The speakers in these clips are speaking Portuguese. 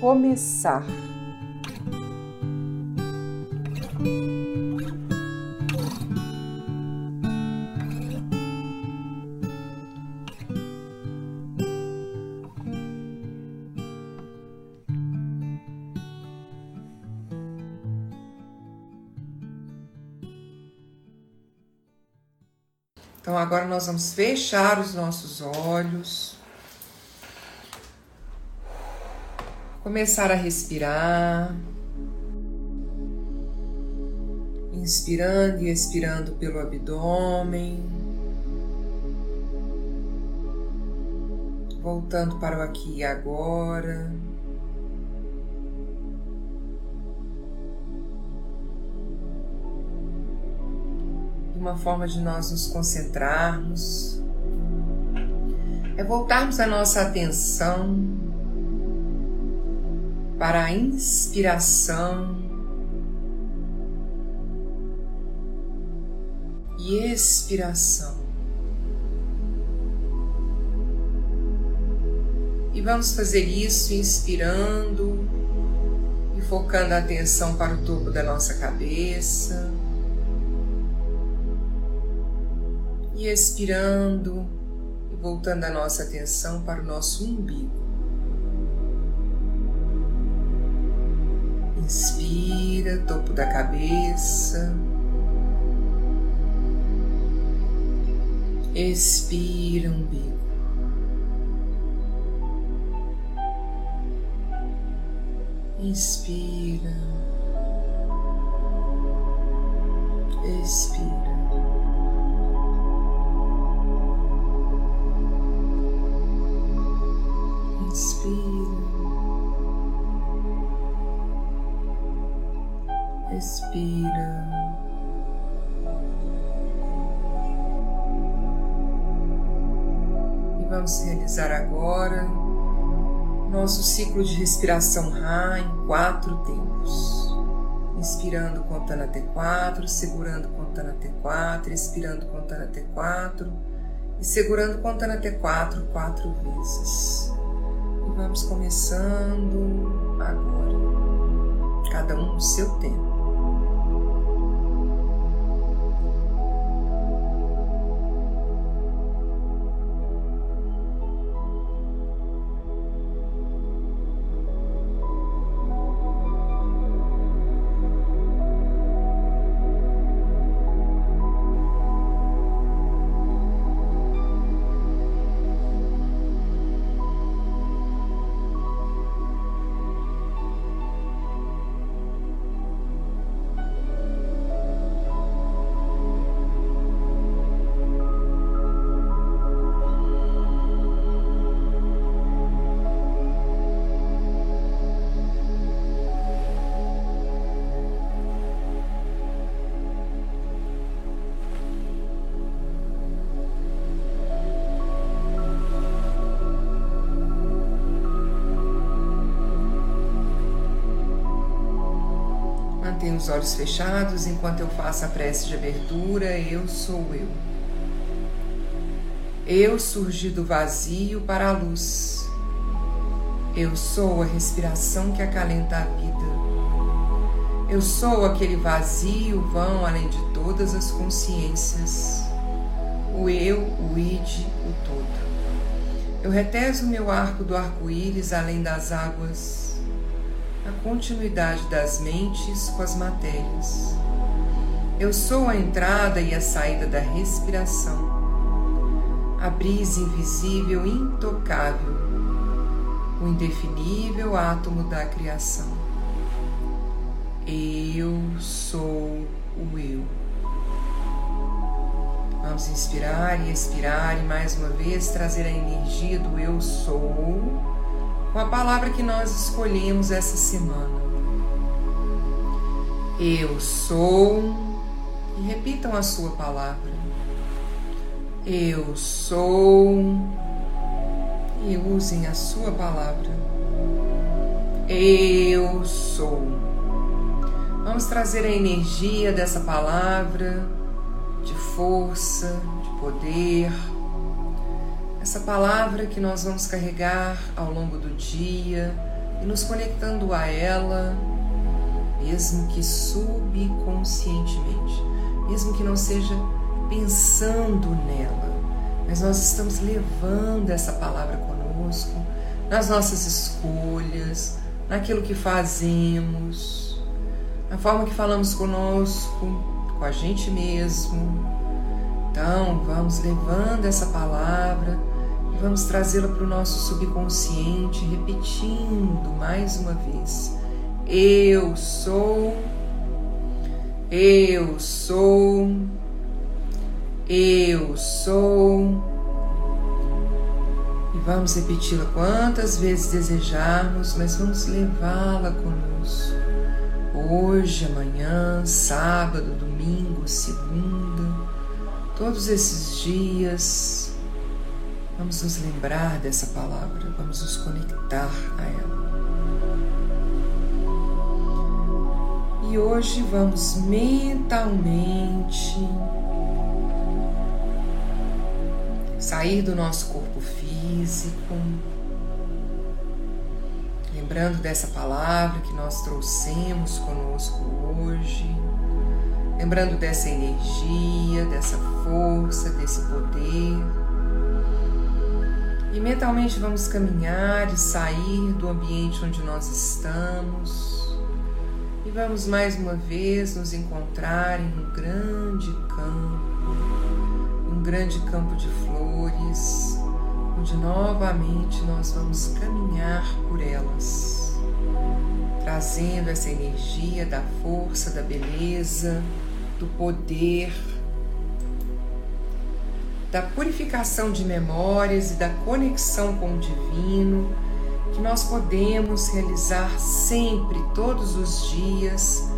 começar. Então agora nós vamos fechar os nossos olhos. Começar a respirar. Inspirando e expirando pelo abdômen. Voltando para o aqui e agora. Uma forma de nós nos concentrarmos é voltarmos a nossa atenção para a inspiração e expiração. E vamos fazer isso inspirando e focando a atenção para o topo da nossa cabeça. E expirando e voltando a nossa atenção para o nosso umbigo. Inspira, topo da cabeça. Expira, umbigo. Inspira. Expira. E vamos realizar agora nosso ciclo de respiração Ra em quatro tempos. Inspirando, contando até quatro, segurando, contando até quatro, expirando, contando até quatro e segurando, contando até quatro, quatro vezes. E vamos começando agora, cada um no seu tempo. Mantenha os olhos fechados enquanto eu faço a prece de abertura. Eu sou eu. Eu surgi do vazio para a luz. Eu sou a respiração que acalenta a vida. Eu sou aquele vazio vão além de todas as consciências. O eu, o id, o todo. Eu reteso meu arco do arco-íris além das águas a continuidade das mentes com as matérias. Eu sou a entrada e a saída da respiração, a brisa invisível intocável, o indefinível átomo da criação. Eu sou o eu. Vamos inspirar e expirar e mais uma vez trazer a energia do eu sou com a palavra que nós escolhemos essa semana. Eu sou e repitam a sua palavra. Eu sou e usem a sua palavra. Eu sou. Vamos trazer a energia dessa palavra de força, de poder. Essa palavra que nós vamos carregar ao longo do dia e nos conectando a ela, mesmo que subconscientemente, mesmo que não seja pensando nela, mas nós estamos levando essa palavra conosco nas nossas escolhas, naquilo que fazemos, na forma que falamos conosco, com a gente mesmo. Então, vamos levando essa palavra vamos trazê-la para o nosso subconsciente, repetindo mais uma vez: Eu sou, eu sou, eu sou. E vamos repeti-la quantas vezes desejarmos, mas vamos levá-la conosco. Hoje, amanhã, sábado, domingo, segunda, todos esses dias, vamos nos lembrar dessa palavra, vamos nos conectar a ela. E hoje vamos mentalmente sair do nosso corpo físico lembrando dessa palavra que nós trouxemos conosco hoje, lembrando dessa energia, dessa força, desse poder. E mentalmente vamos caminhar e sair do ambiente onde nós estamos. E vamos mais uma vez nos encontrar em um grande campo, um grande campo de flores, onde novamente nós vamos caminhar por elas, trazendo essa energia da força, da beleza, do poder, da purificação de memórias e da conexão com o divino que nós podemos realizar sempre, todos os dias,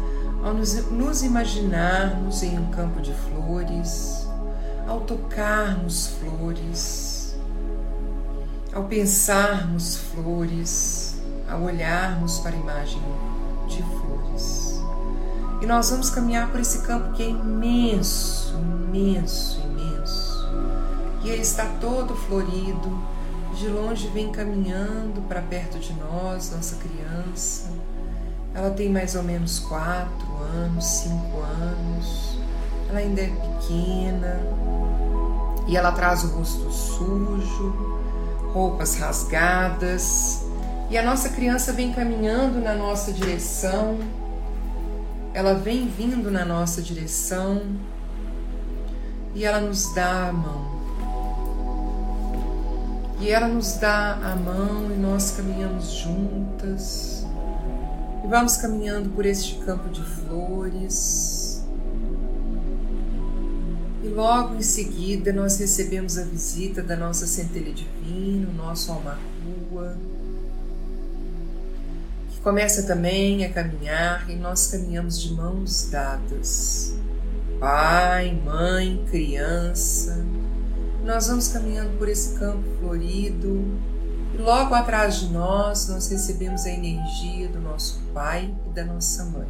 ao nos, nos imaginarmos em um campo de flores, ao tocarmos flores ao pensarmos flores, ao olharmos para a imagem de flores. E nós vamos caminhar por esse campo que é imenso, imenso, imenso. Ele está todo florido. De longe vem caminhando para perto de nós, nossa criança. Ela tem mais ou menos quatro anos, cinco anos. Ela ainda é pequena e ela traz o rosto sujo roupas rasgadas, e a nossa criança vem caminhando na nossa direção, ela vem vindo na nossa direção e ela nos dá a mão. E ela nos dá a mão e nós caminhamos juntas. E vamos caminhando por este campo de flores e logo em seguida nós recebemos a visita da nossa centelha divina, o nosso alma rua, que começa também a caminhar e nós caminhamos de mãos dadas. Pai, mãe, criança. Nós vamos caminhando por esse campo florido e logo atrás de nós nós recebemos a energia do nosso pai e da nossa mãe.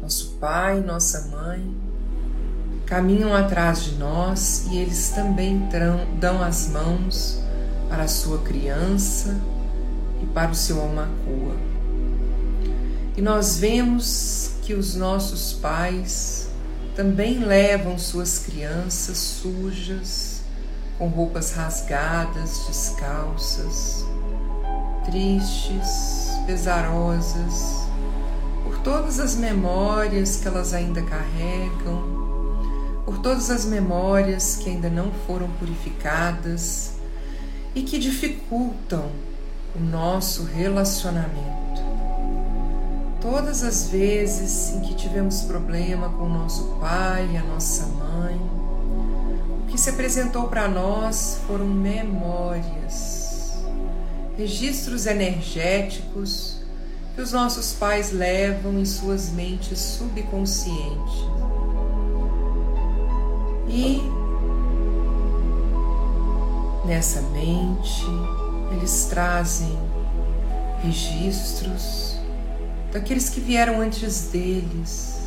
Nosso pai, nossa mãe caminham atrás de nós e eles também dão as mãos para a sua criança e para o seu almacua. E nós vemos que os nossos pais também levam suas crianças sujas, com roupas rasgadas, descalças, tristes, pesarosas, por todas as memórias que elas ainda carregam, por todas as memórias que ainda não foram purificadas e que dificultam o nosso relacionamento. Todas as vezes em que tivemos problema com o nosso pai e a nossa mãe, o que se apresentou para nós foram memórias, registros energéticos que os nossos pais levam em suas mentes subconscientes. E nessa mente eles trazem registros daqueles que vieram antes deles,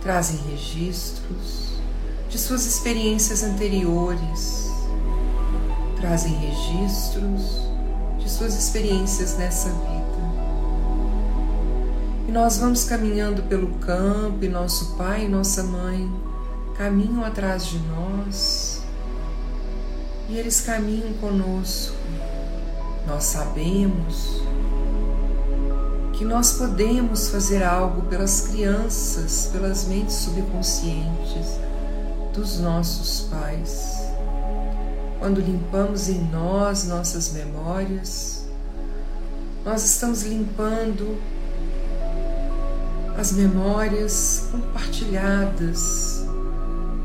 trazem registros de suas experiências anteriores, trazem registros de suas experiências nessa vida. E nós vamos caminhando pelo campo e nosso pai e nossa mãe caminham atrás de nós e eles caminham conosco. Nós sabemos que nós podemos fazer algo pelas crianças, pelas mentes subconscientes dos nossos pais. Quando limpamos em nós nossas memórias, nós estamos limpando as memórias compartilhadas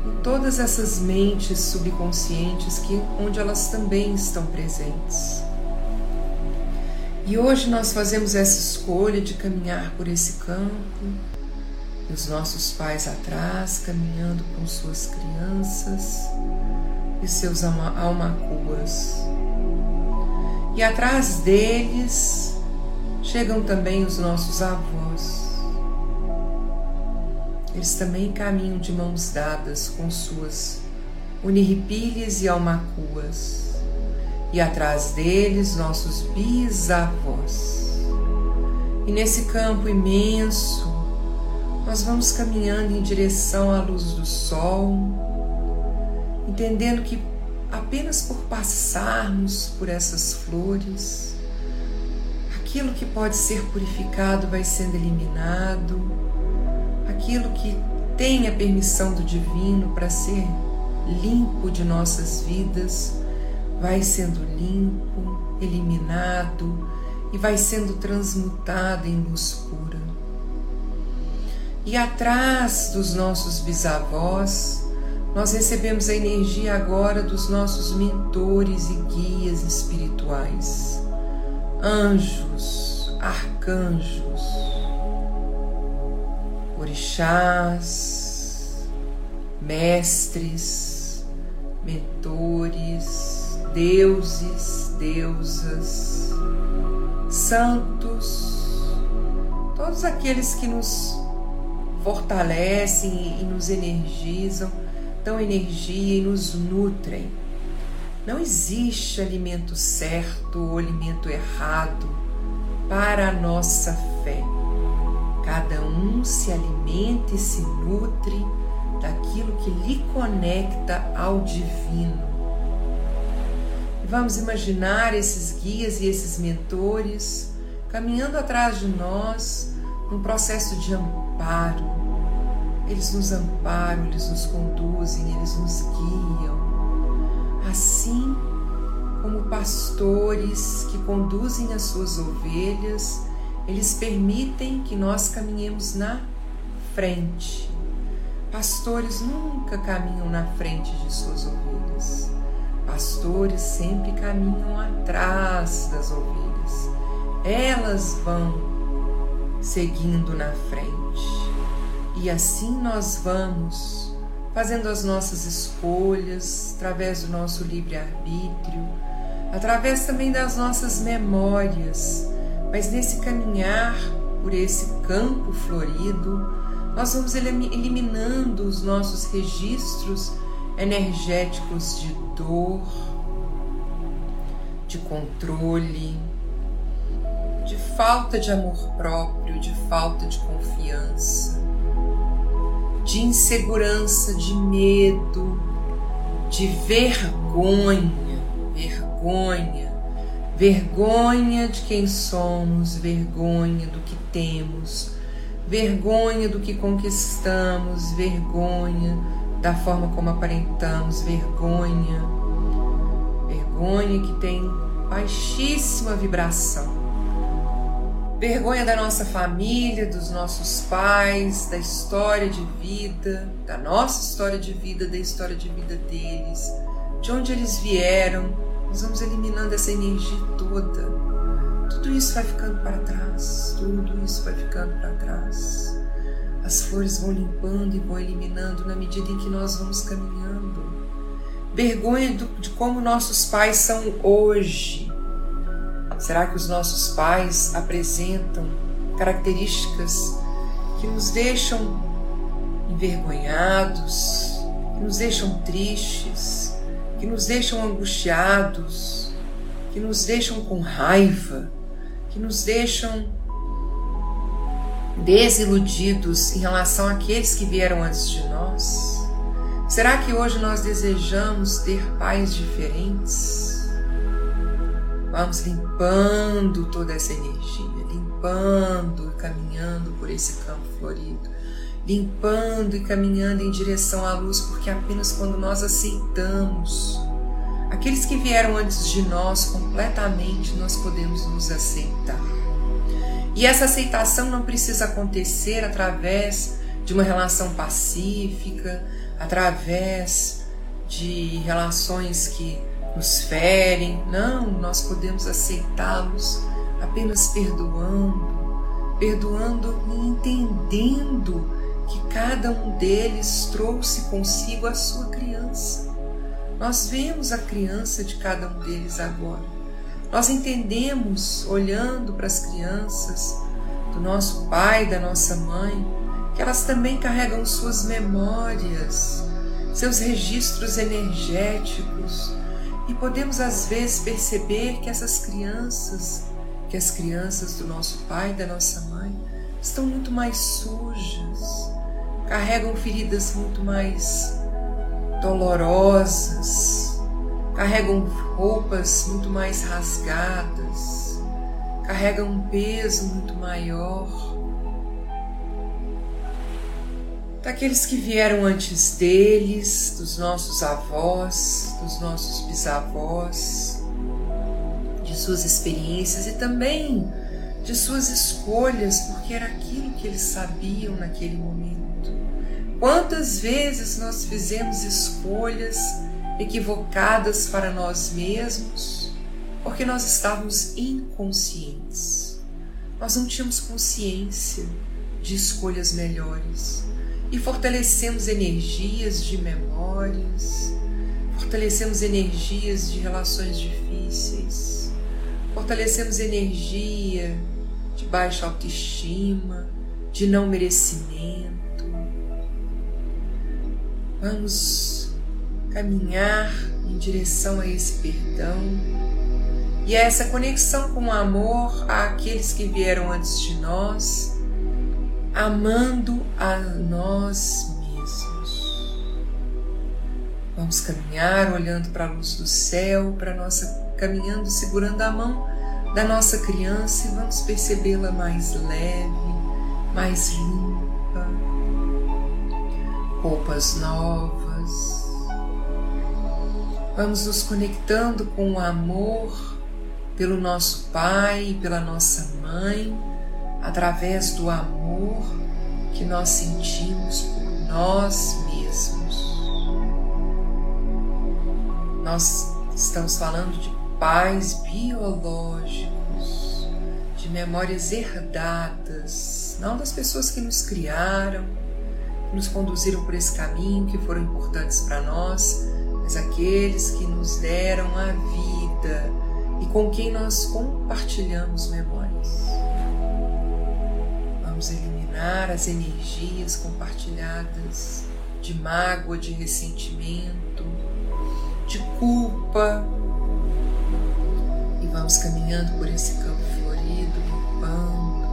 em todas essas mentes subconscientes que onde elas também estão presentes. E hoje nós fazemos essa escolha de caminhar por esse campo, e os nossos pais atrás, caminhando com suas crianças e seus almacuas. E atrás deles chegam também os nossos avós. Eles também caminham de mãos dadas com suas uniripilhas e almacuas e atrás deles nossos bisavós. E nesse campo imenso, nós vamos caminhando em direção à luz do sol, entendendo que apenas por passarmos por essas flores, aquilo que pode ser purificado vai sendo eliminado, aquilo que tem a permissão do divino para ser limpo de nossas vidas vai sendo limpo, eliminado e vai sendo transmutado em luz pura. E atrás dos nossos bisavós, nós recebemos a energia agora dos nossos mentores e guias espirituais, anjos, arcanjos, orixás, mestres, mentores, deuses, deusas, santos, todos aqueles que nos fortalecem e nos energizam, dão energia e nos nutrem. Não existe alimento certo ou alimento errado para a nossa fé. Cada um se alimenta e se nutre daquilo que lhe conecta ao divino. Vamos imaginar esses guias e esses mentores caminhando atrás de nós num processo de amparo. Eles nos amparam, eles nos conduzem, eles nos guiam. Assim como pastores que conduzem as suas ovelhas, eles permitem que nós caminhemos na frente. Pastores nunca caminham na frente de suas ovelhas pastores sempre caminham atrás das ovelhas. Elas vão seguindo na frente. E assim nós vamos fazendo as nossas escolhas através do nosso livre-arbítrio, através também das nossas memórias. Mas nesse caminhar por esse campo florido, nós vamos eliminando os nossos registros energéticos de dor, de controle, de falta de amor próprio, de falta de confiança, de insegurança, de medo, de vergonha, vergonha, Vergonha de quem somos, vergonha do que temos, vergonha do que conquistamos, vergonha da forma como aparentamos, vergonha, vergonha que tem baixíssima vibração. Vergonha da nossa família, dos nossos pais, da história de vida, da nossa história de vida, da história de vida deles, de onde eles vieram. Nós vamos eliminando essa energia toda. Tudo isso vai ficando para trás, tudo isso vai ficando para trás. As flores vão limpando e vão eliminando na medida em que nós vamos caminhando. Vergonha de como nossos pais são hoje Será que os nossos pais apresentam características que nos deixam envergonhados, que nos deixam tristes, que nos deixam angustiados, que nos deixam com raiva, que nos deixam desiludidos em relação àqueles que vieram antes de nós? Será que hoje nós desejamos ter pais diferentes? Vamos limpando toda essa energia, limpando e caminhando por esse campo florido, limpando e caminhando em direção à luz, porque apenas quando nós aceitamos aqueles que vieram antes de nós completamente, nós podemos nos aceitar. E essa aceitação não precisa acontecer através de uma relação pacífica, através de relações que nos ferem. Não, nós podemos aceitá-los apenas perdoando, perdoando e entendendo que cada um deles trouxe consigo a sua criança. Nós vemos a criança de cada um deles agora. Nós entendemos, olhando para as crianças do nosso pai, da nossa mãe, que elas também carregam suas memórias, seus registros energéticos, e podemos às vezes perceber que essas crianças, que as crianças do nosso pai da nossa mãe, estão muito mais sujas, carregam feridas muito mais dolorosas, carregam roupas muito mais rasgadas, carregam um peso muito maior daqueles que vieram antes deles, dos nossos avós, dos nossos bisavós, de suas experiências e também de suas escolhas, porque era aquilo que eles sabiam naquele momento. Quantas vezes nós fizemos escolhas equivocadas para nós mesmos, porque nós estávamos inconscientes. Nós não tínhamos consciência de escolhas melhores e fortalecemos energias de memórias, fortalecemos energias de relações difíceis, fortalecemos energia de baixa autoestima, de não merecimento. Vamos caminhar em direção a esse perdão e a essa conexão com o amor àqueles que vieram antes de nós amando a nós mesmos. Vamos caminhar olhando para a luz do céu, para nossa caminhando segurando a mão da nossa criança e vamos percebê-la mais leve, mais limpa, roupas novas. Vamos nos conectando com o amor pelo nosso pai pela nossa mãe através do amor que nós sentimos por nós mesmos. Nós estamos falando de pais biológicos, de memórias herdadas, não das pessoas que nos criaram, que nos conduziram por esse caminho, que foram importantes para nós, mas aqueles que nos deram a vida e com quem nós compartilhamos memórias. Vamos eliminar as energias compartilhadas de mágoa, de ressentimento, de culpa. E vamos caminhando por esse campo florido, limpando,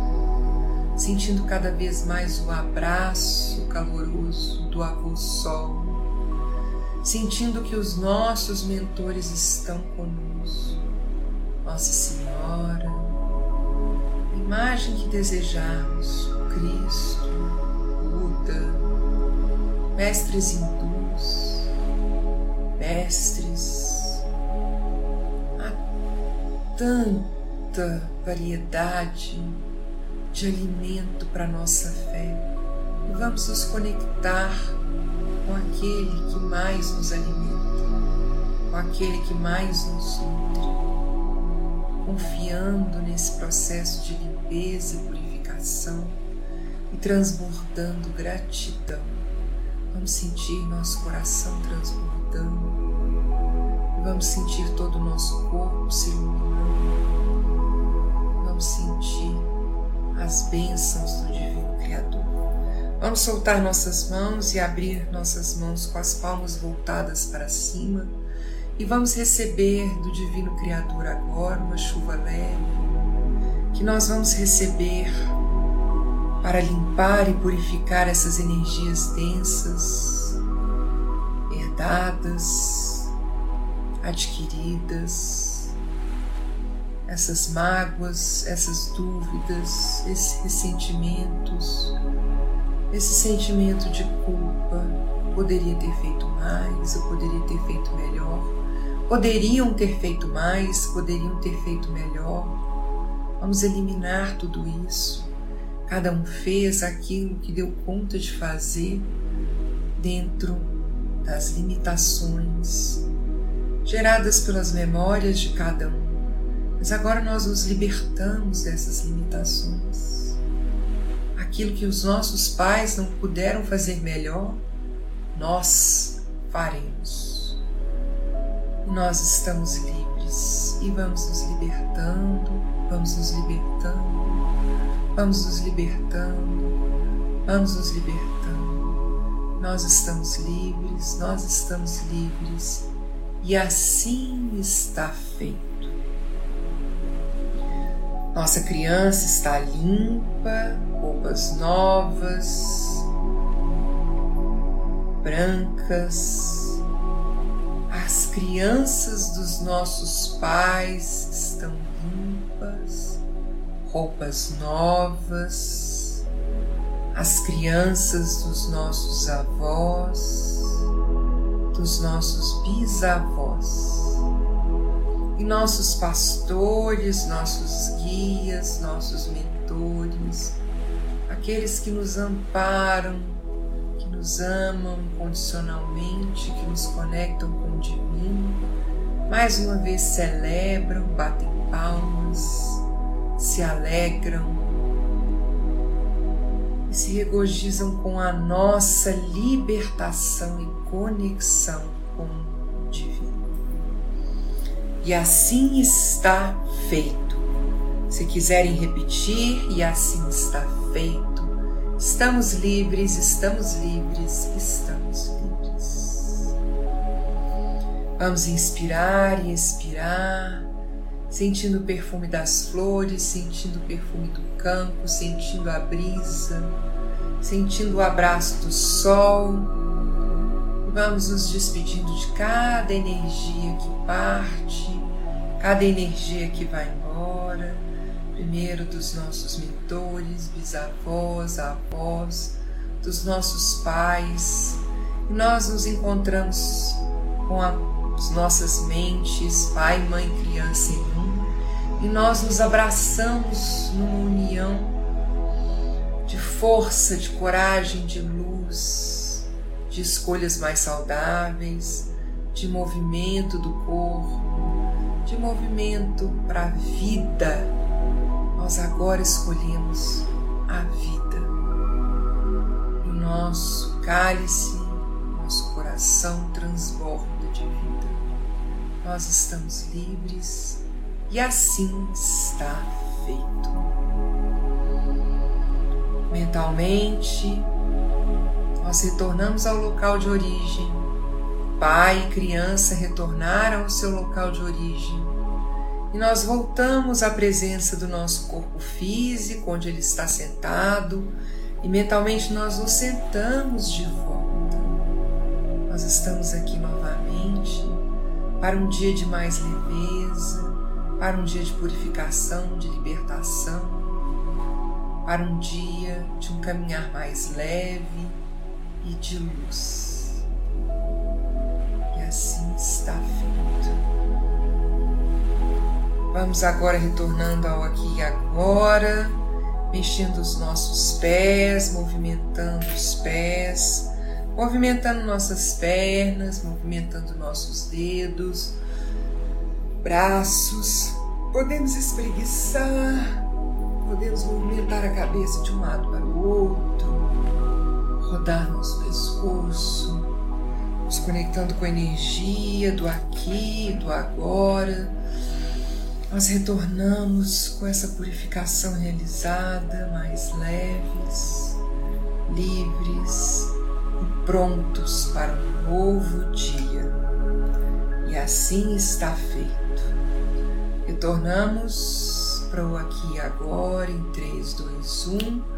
sentindo cada vez mais o abraço caloroso do avô Sol, sentindo que os nossos mentores estão conosco. Nossa Senhora, imagem que desejarmos, Cristo, Buda, mestres hindus, mestres, há tanta variedade de alimento para nossa fé e vamos nos conectar com aquele que mais nos alimenta, com aquele que mais nos nutre, confiando nesse processo de limpeza e purificação e transbordando gratidão. Vamos sentir nosso coração transbordando, vamos sentir todo o nosso corpo se iluminando, vamos sentir as bênçãos do Divino. Vamos soltar nossas mãos e abrir nossas mãos com as palmas voltadas para cima. E vamos receber do Divino Criador agora uma chuva leve que nós vamos receber para limpar e purificar essas energias densas, herdadas, adquiridas, essas mágoas, essas dúvidas, esses ressentimentos esse sentimento de culpa. Poderia ter feito mais, eu poderia ter feito melhor. Poderiam ter feito mais, poderiam ter feito melhor. Vamos eliminar tudo isso. Cada um fez aquilo que deu conta de fazer dentro das limitações geradas pelas memórias de cada um. Mas agora nós nos libertamos dessas limitações aquilo que os nossos pais não puderam fazer melhor, nós faremos. Nós estamos livres e vamos nos libertando, vamos nos libertando, vamos nos libertando, vamos nos libertando. Nós estamos livres, nós estamos livres e assim está feito. Nossa criança está limpa, roupas novas, brancas. As crianças dos nossos pais estão limpas, roupas novas. As crianças dos nossos avós, dos nossos bisavós e nossos pastores, nossos guias, nossos mentores, aqueles que nos amparam, que nos amam incondicionalmente, que nos conectam com o divino, mais uma vez celebram, batem palmas, se alegram e se regozijam com a nossa libertação e conexão E assim está feito. Se quiserem repetir, e assim está feito. Estamos livres, estamos livres, estamos livres. Vamos inspirar e expirar, sentindo o perfume das flores, sentindo o perfume do campo, sentindo a brisa, sentindo o abraço do sol. Vamos nos despedindo de cada energia que parte cada energia que vai embora, primeiro dos nossos mentores, bisavós, avós, dos nossos pais, e nós nos encontramos com as nossas mentes, pai, mãe, criança em um, e nós nos abraçamos numa união de força, de coragem, de luz, de escolhas mais saudáveis, de movimento do corpo, de movimento para a vida, nós agora escolhemos a vida. O nosso cálice, nosso coração transborda de vida. Nós estamos livres e assim está feito. Mentalmente, nós retornamos ao local de origem pai e criança retornaram ao seu local de origem e nós voltamos à presença do nosso corpo físico, onde ele está sentado, e mentalmente nós nos sentamos de volta. Nós estamos aqui novamente para um dia de mais leveza, para um dia de purificação, de libertação, para um dia de um caminhar mais leve e de luz. E assim está feito. Vamos agora retornando ao aqui e agora, mexendo os nossos pés, movimentando os pés, movimentando nossas pernas, movimentando nossos dedos, braços. Podemos espreguiçar, podemos movimentar a cabeça de um lado para o outro, rodar nosso pescoço, nos conectando com a energia do aqui, do agora. Nós retornamos com essa purificação realizada, mais leves, livres e prontos para um novo dia. E assim está feito. Retornamos para o aqui e agora em 3, 2, 1.